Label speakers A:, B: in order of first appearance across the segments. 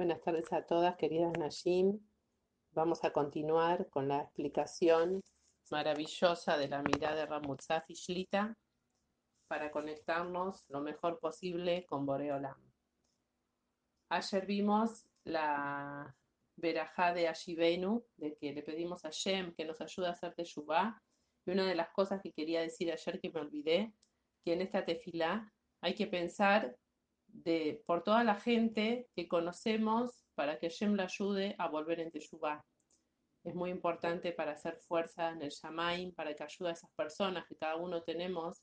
A: Buenas tardes a todas, queridas Najim. Vamos a continuar con la explicación maravillosa de la mirada de Ramutzaf y Shlita para conectarnos lo mejor posible con Boreolam. Ayer vimos la verajá de Ashivenu, de que le pedimos a Shem que nos ayude a hacer teshuvah. Y una de las cosas que quería decir ayer que me olvidé, que en esta tefilá hay que pensar de, por toda la gente que conocemos para que Shem la ayude a volver en Teshuvah. Es muy importante para hacer fuerza en el Shamaim, para que ayude a esas personas que cada uno tenemos,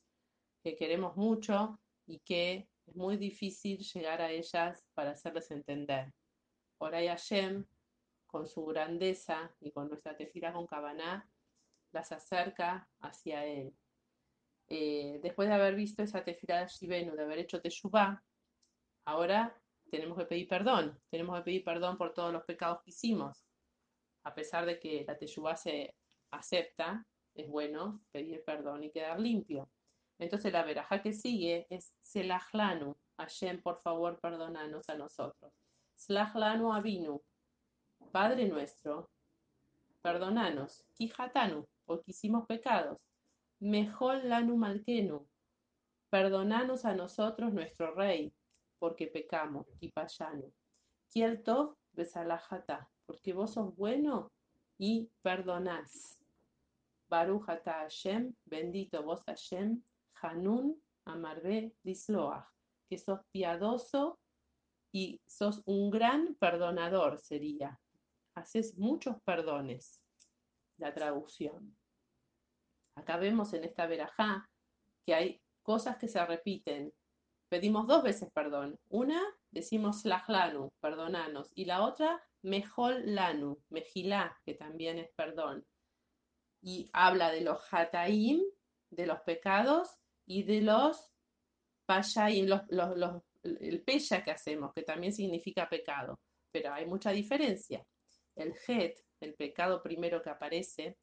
A: que queremos mucho y que es muy difícil llegar a ellas para hacerles entender. Oray Hashem, con su grandeza y con nuestra tefila con Kabaná, las acerca hacia él. Eh, después de haber visto esa tefila de Shivenu, de haber hecho Teshuvah, Ahora tenemos que pedir perdón, tenemos que pedir perdón por todos los pecados que hicimos. A pesar de que la teshuvah se acepta, es bueno pedir perdón y quedar limpio. Entonces la veraja que sigue es Selachlanu. Hashem, por favor, perdónanos a nosotros. Selachlanu Avinu. Padre nuestro, perdónanos. Kijatanu, porque hicimos pecados. Mejor lanu malkenu. Perdonanos a nosotros, nuestro rey porque pecamos, Kipayanu. Kieltov besalajata, porque vos sos bueno y perdonás. Barujata Hashem, bendito vos Hashem, Hanun Amarbe Disloach, que sos piadoso y sos un gran perdonador, sería. Haces muchos perdones. La traducción. Acá vemos en esta verajá que hay cosas que se repiten pedimos dos veces perdón. Una decimos lanu, perdonanos, y la otra mejol lanu, mejilá, que también es perdón. Y habla de los hataim, de los pecados, y de los payayim, los, el peya que hacemos, que también significa pecado. Pero hay mucha diferencia. El het, el pecado primero que aparece,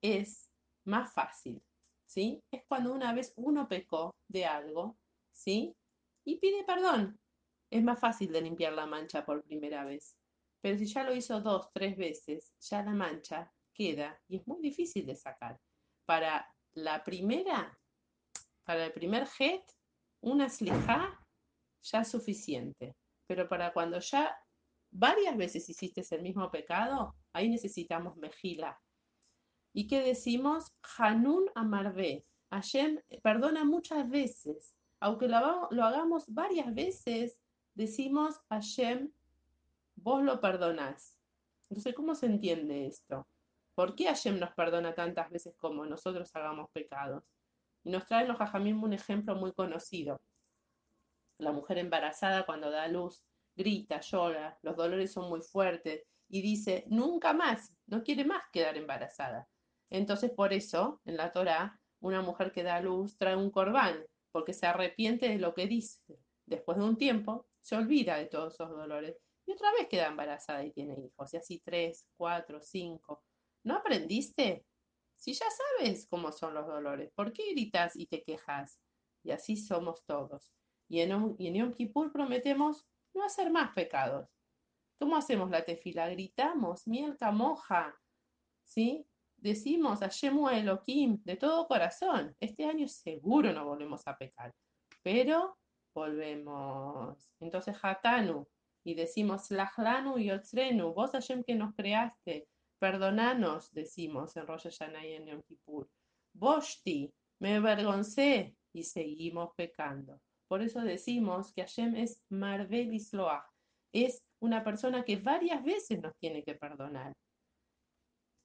A: es más fácil. ¿sí? Es cuando una vez uno pecó de algo ¿sí? Y pide perdón. Es más fácil de limpiar la mancha por primera vez. Pero si ya lo hizo dos, tres veces, ya la mancha queda y es muy difícil de sacar. Para la primera, para el primer jet, una slijá ya es suficiente. Pero para cuando ya varias veces hiciste el mismo pecado, ahí necesitamos mejila. ¿Y qué decimos? Hanun Amarve. Hashem perdona muchas veces aunque lo, hagamos varias veces, decimos Hashem, vos lo perdonás. Entonces, ¿cómo se entiende esto? ¿Por qué Hashem nos perdona tantas veces como nosotros hagamos pecados? Y nos trae los Jajamim un ejemplo muy conocido. La mujer embarazada cuando da luz grita, llora, los dolores son muy fuertes y dice, nunca más, no quiere más quedar embarazada. Entonces, por eso, en la Torah, una mujer que da luz trae un corbán, porque se arrepiente de lo que dice. Después de un tiempo, se olvida de todos esos dolores y otra vez queda embarazada y tiene hijos, y así tres, cuatro, cinco. ¿No aprendiste? Si ya sabes cómo son los dolores, ¿por qué gritas y te quejas? Y así somos todos. Y en, y en Yom Kippur prometemos no hacer más pecados. ¿Cómo hacemos la tefila? Gritamos, miel moja, ¿sí? Decimos a Elohim de todo corazón, este año seguro no volvemos a pecar, pero volvemos. Entonces, Hatanu, y decimos, Lachlanu y Otzrenu, vos Hashem que nos creaste, perdonanos, decimos en Rosh Hashanah y en Yom Kippur. Boshti, me avergoncé y seguimos pecando. Por eso decimos que Hashem es Marvel Isloach, es una persona que varias veces nos tiene que perdonar.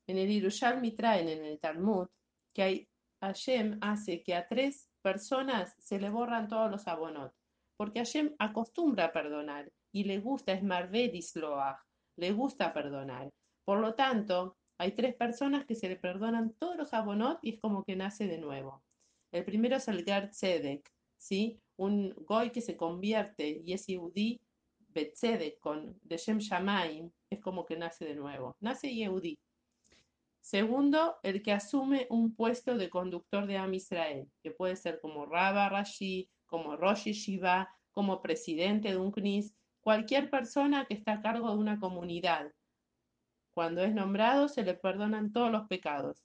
A: En el Yerushalmi traen en el Talmud que hay, Hashem hace que a tres personas se le borran todos los abonot, porque Hashem acostumbra a perdonar y le gusta, es Marvedisloach, le gusta perdonar. Por lo tanto, hay tres personas que se le perdonan todos los abonot y es como que nace de nuevo. El primero es el Gar Tzedek, ¿sí? un goy que se convierte y es Yehudi Betzedek con de Shem Shamaim, es como que nace de nuevo. Nace Yehudi. Segundo, el que asume un puesto de conductor de Am Israel, que puede ser como Rabba Rashi, como Rosh Shiva, como presidente de un CNIS, cualquier persona que está a cargo de una comunidad. Cuando es nombrado se le perdonan todos los pecados.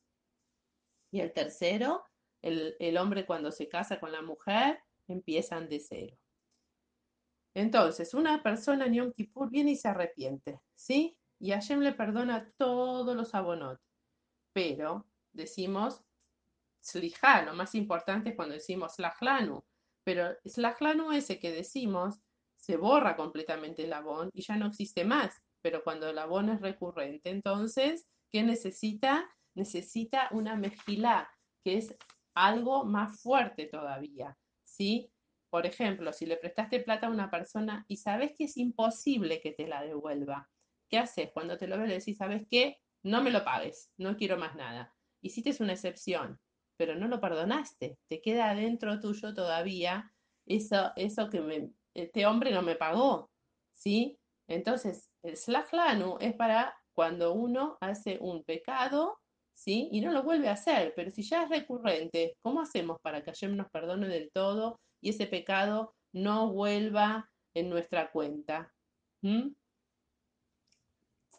A: Y el tercero, el, hombre cuando se casa con la mujer, empiezan de cero. Entonces, una persona en Yom Kippur viene y se arrepiente, ¿sí? Y Hashem le perdona todos los abonot. Pero decimos Slijá, lo más importante es cuando decimos Slajlanu. Pero Slajlanu ese que decimos se borra completamente el abón y ya no existe más. Pero cuando el abón es recurrente, entonces, ¿qué necesita? Necesita una mejilá, que es algo más fuerte todavía, ¿sí? Por ejemplo, si le prestaste plata a una persona y sabes que es imposible que te la devuelva, ¿qué haces? Cuando te lo ves, le decís, ¿sabes qué? No me lo pagues, no quiero más nada. Hiciste una excepción, pero no lo perdonaste. Te queda adentro tuyo todavía eso, eso que este hombre no me pagó, ¿sí? Entonces, el slachlanu es para cuando uno hace un pecado, ¿sí? Y no lo vuelve a hacer, pero si ya es recurrente, ¿cómo hacemos para que Hashem nos perdone del todo y ese pecado no vuelva en nuestra cuenta. ¿Mm?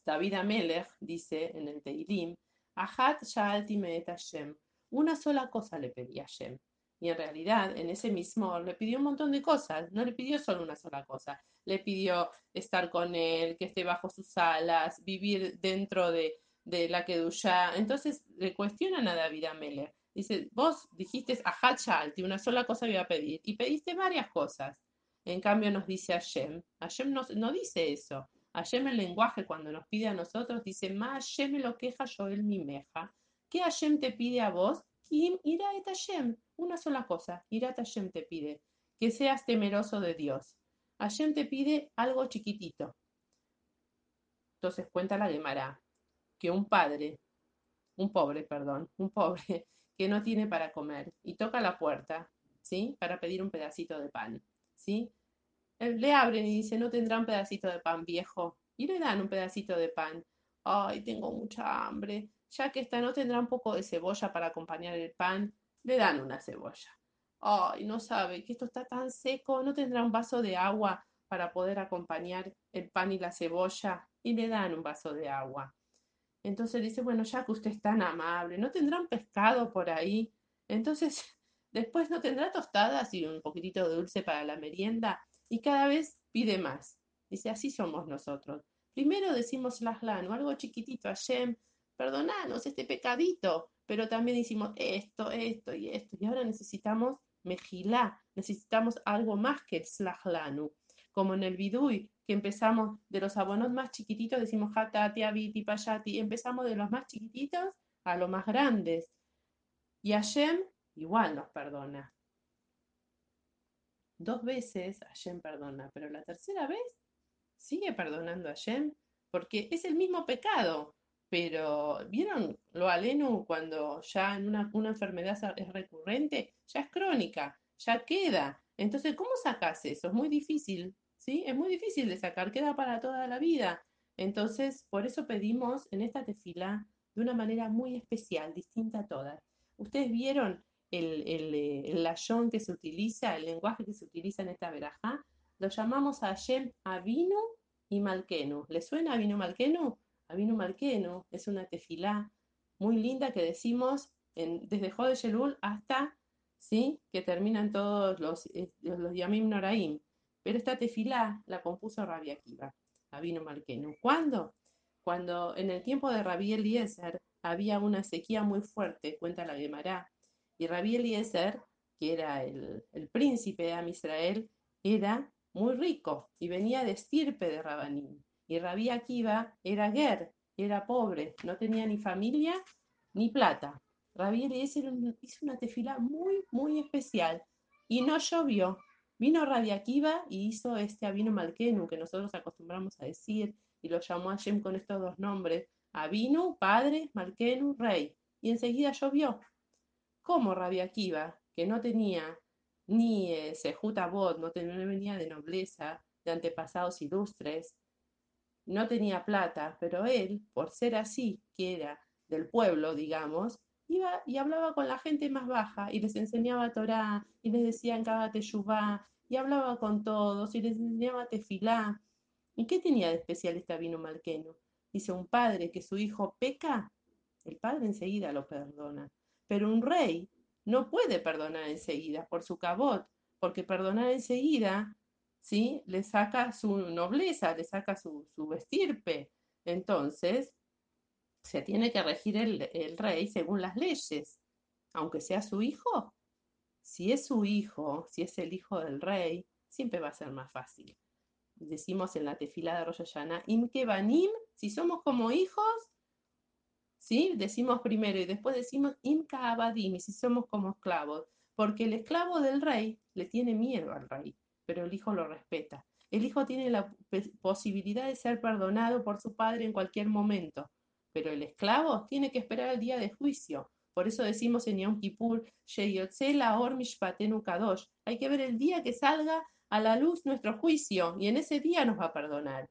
A: David Amelech dice en el Teilim, Ahat Hashem, una sola cosa le pedí a Hashem. Y en realidad, en ese mismo, le pidió un montón de cosas, no le pidió solo una sola cosa. Le pidió estar con él, que esté bajo sus alas, vivir dentro de, de la Kedushá. Entonces le cuestionan a David Amelech. Dice, vos dijiste a Shalti, una sola cosa voy a pedir, y pediste varias cosas. En cambio nos dice Hashem, Hashem no, no dice eso. Hashem el lenguaje cuando nos pide a nosotros dice, ma Hashem lo queja yo el meja. ¿Qué Hashem te pide a vos? Kim ira et Hashem, una sola cosa, ira Hashem te pide, que seas temeroso de Dios. Hashem te pide algo chiquitito. Entonces cuenta la Gemara que un padre, un pobre, perdón, un pobre que no tiene para comer y toca la puerta, ¿sí? Para pedir un pedacito de pan, ¿sí? Le abren y dice, ¿no tendrá un pedacito de pan viejo? Y le dan un pedacito de pan. Ay, tengo mucha hambre. Ya que esta no tendrá un poco de cebolla para acompañar el pan, le dan una cebolla. Ay, no sabe que esto está tan seco, no tendrá un vaso de agua para poder acompañar el pan y la cebolla y le dan un vaso de agua. Entonces dice, bueno, ya que usted es tan amable, ¿no tendrá un pescado por ahí? Entonces, después no tendrá tostadas y un poquitito de dulce para la merienda y cada vez pide más. Dice, así somos nosotros. Primero decimos laslano, algo chiquitito, Hashem, perdonanos este pecadito, pero también decimos esto, esto y esto. Y ahora necesitamos mejilá, necesitamos algo más que el slahlanu como en el bidui, que empezamos de los abonos más chiquititos, decimos hatati, abiti, payati, empezamos de los más chiquititos a los más grandes. Y Hashem igual nos perdona. Dos veces Hashem perdona, pero la tercera vez sigue perdonando a Hashem porque es el mismo pecado. Pero, ¿vieron lo alenu cuando ya en una, una enfermedad es recurrente? Ya es crónica, ya queda. Entonces, ¿cómo sacas eso? Es muy difícil. ¿sí? Es muy difícil de sacar, queda para toda la vida. Entonces, por eso pedimos en esta tefila de una manera muy especial, distinta a todas. Ustedes vieron el, el, eh, layón que se utiliza, el lenguaje que se utiliza en esta verajá, lo llamamos a Hashem Avinu y Malkenu. ¿Le suena Avinu Malkenu? Avinu Malkenu es una tefilá muy linda que decimos en, desde Jode Shelul hasta ¿sí? que terminan todos los, eh, los Yamim Noraim. Pero esta tefilá la compuso Rabbi Akiva, Abino Malkenu. ¿Cuándo? Cuando en el tiempo de Rabbi Eliezer había una sequía muy fuerte, cuenta la Gemara, y Rabbi Eliezer, que era el, príncipe de Amisrael, era muy rico y venía de estirpe de Rabanim. Y Rabbi Akiva era ger, era pobre, no tenía ni familia ni plata. Rabbi Eliezer hizo una tefilá muy, muy especial y no llovió. Vino Radiakiva y hizo este Avino Malkenu, que nosotros acostumbramos a decir, y lo llamó a Shem con estos dos nombres, Avinu, padre, Malkenu, rey. Y enseguida llovió. ¿Cómo Radiakiva, que no tenía ni eh, Bot, no, tenía, venía de nobleza, de antepasados ilustres, no tenía plata, pero él, por ser así, que era del pueblo, digamos, iba y hablaba con la gente más baja y les enseñaba Torah y les decía cada teshuvá y hablaba con todos y les enseñaba tefilá. ¿Y qué tenía de especial este Avinu Malqueno? Dice, un padre que su hijo peca, el padre enseguida lo perdona. Pero un rey no puede perdonar enseguida por su cabot, porque perdonar enseguida, ¿sí? Le saca su nobleza, le saca su, su vestirpe. Entonces, se tiene que regir el, rey según las leyes, aunque sea su hijo. Si es su hijo, si es el hijo del rey, siempre va a ser más fácil. Decimos en la tefila de Rosh Hashanah, im si somos como hijos, ¿sí? Decimos primero y después decimos imka abadim, si somos como esclavos, porque el esclavo del rey le tiene miedo al rey, pero el hijo lo respeta. El hijo tiene la posibilidad de ser perdonado por su padre en cualquier momento, pero el esclavo tiene que esperar el día de juicio. Por eso decimos en Yom Kippur, Or Mishpatenu Kadosh. Hay que ver el día que salga a la luz nuestro juicio y en ese día nos va a perdonar.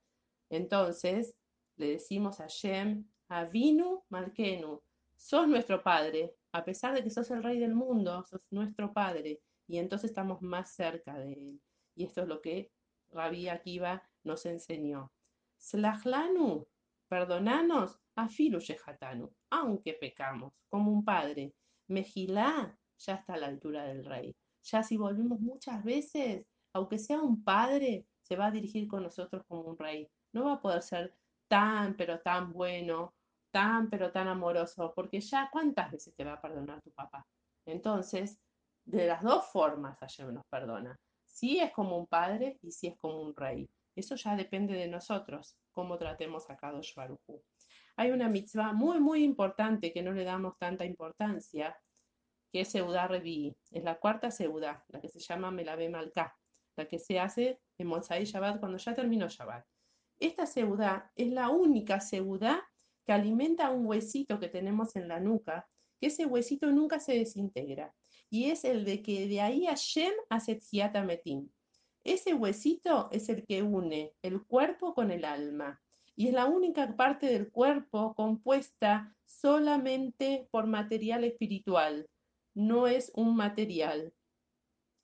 A: Entonces, le decimos a Shem, Avinu Malkenu, sos nuestro Padre, a pesar de que sos el Rey del mundo, sos nuestro Padre, y entonces estamos más cerca de Él. Y esto es lo que Rabbi Akiva nos enseñó. Slachlanu, perdonanos, afilu shehatanu, aunque pecamos, como un padre. Mejilá ya está a la altura del rey. Ya si volvimos muchas veces, aunque sea un padre, se va a dirigir con nosotros como un rey. No va a poder ser tan, pero tan bueno, tan, pero tan amoroso, porque ya cuántas veces te va a perdonar tu papá. Entonces, de las dos formas Hashem nos perdona. Si es como un padre y si es como un rey. Eso ya depende de nosotros, cómo tratemos a Kadosh Baruj Hay una mitzvah muy, muy importante que no le damos tanta importancia, que es Seudá Revi. Es la cuarta Seudá, la que se llama Melave Malká, la que se hace en Monsai Shabbat cuando ya terminó Shabbat. Esta seudá es la única seudá que alimenta un huesito que tenemos en la nuca, que ese huesito nunca se desintegra. Y es el de que de ahí Hashem hace Metim. Ese huesito es el que une el cuerpo con el alma. Y es la única parte del cuerpo compuesta solamente por material espiritual. No es un material.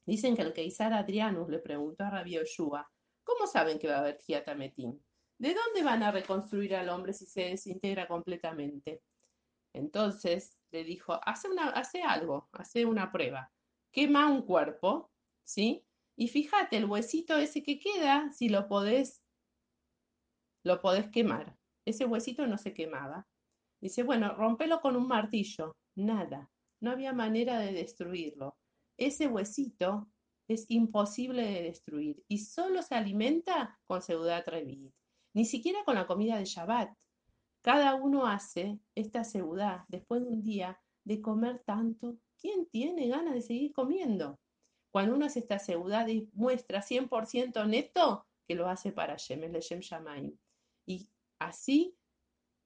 A: Dicen que el Keisar Adrianus le preguntó a Rabbi Yoshua, ¿Cómo saben que va a haber Hiatametim? ¿De dónde van a reconstruir al hombre si se desintegra completamente? Entonces le dijo, hace, algo, hace una prueba. Quema un cuerpo, ¿sí? Y fíjate, el huesito ese que queda, si lo podés, lo podés quemar. Ese huesito no se quemaba. Dice, bueno, rompelo con un martillo. Nada, no había manera de destruirlo. Ese huesito es imposible de destruir y solo se alimenta con Seudat Revit, ni siquiera con la comida de Shabbat. Cada uno hace esta seudá después de un día de comer tanto. ¿Quién tiene ganas de seguir comiendo? Cuando uno hace esta seudá muestra 100% neto que lo hace para Shem, el Shem Shamaim. Y así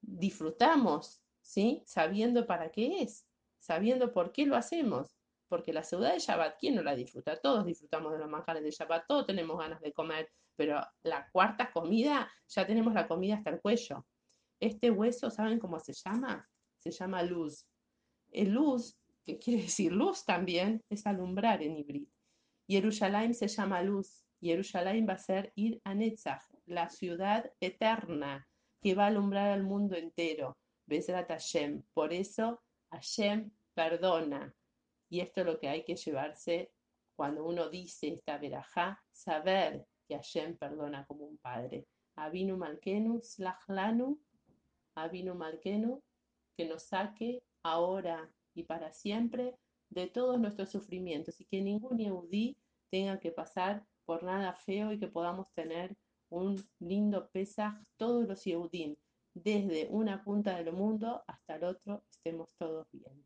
A: disfrutamos, ¿sí? Sabiendo para qué es, sabiendo por qué lo hacemos porque la ciudad de Shabbat, ¿quién no la disfruta? Todos disfrutamos de los manjares de Shabbat, todos tenemos ganas de comer, pero la cuarta comida, ya tenemos la comida hasta el cuello. Este hueso, ¿saben cómo se llama? Se llama luz. El luz, que quiere decir luz también, es alumbrar en hibrid. Jerusalén se llama luz. Jerusalén va a ser Ir a Netzach, la ciudad eterna que va a alumbrar al mundo entero. Besrat Hashem. Por eso Hashem perdona, y esto es lo que hay que llevarse cuando uno dice esta verajá, saber que Hashem perdona como un padre. Avinu Malkenu, Slachlanu, Avinu Malkenu, que nos saque ahora y para siempre de todos nuestros sufrimientos y que ningún Yehudí tenga que pasar por nada feo y que podamos tener un lindo Pesaj, todos los Yehudim, desde una punta del mundo hasta el otro, estemos todos bien.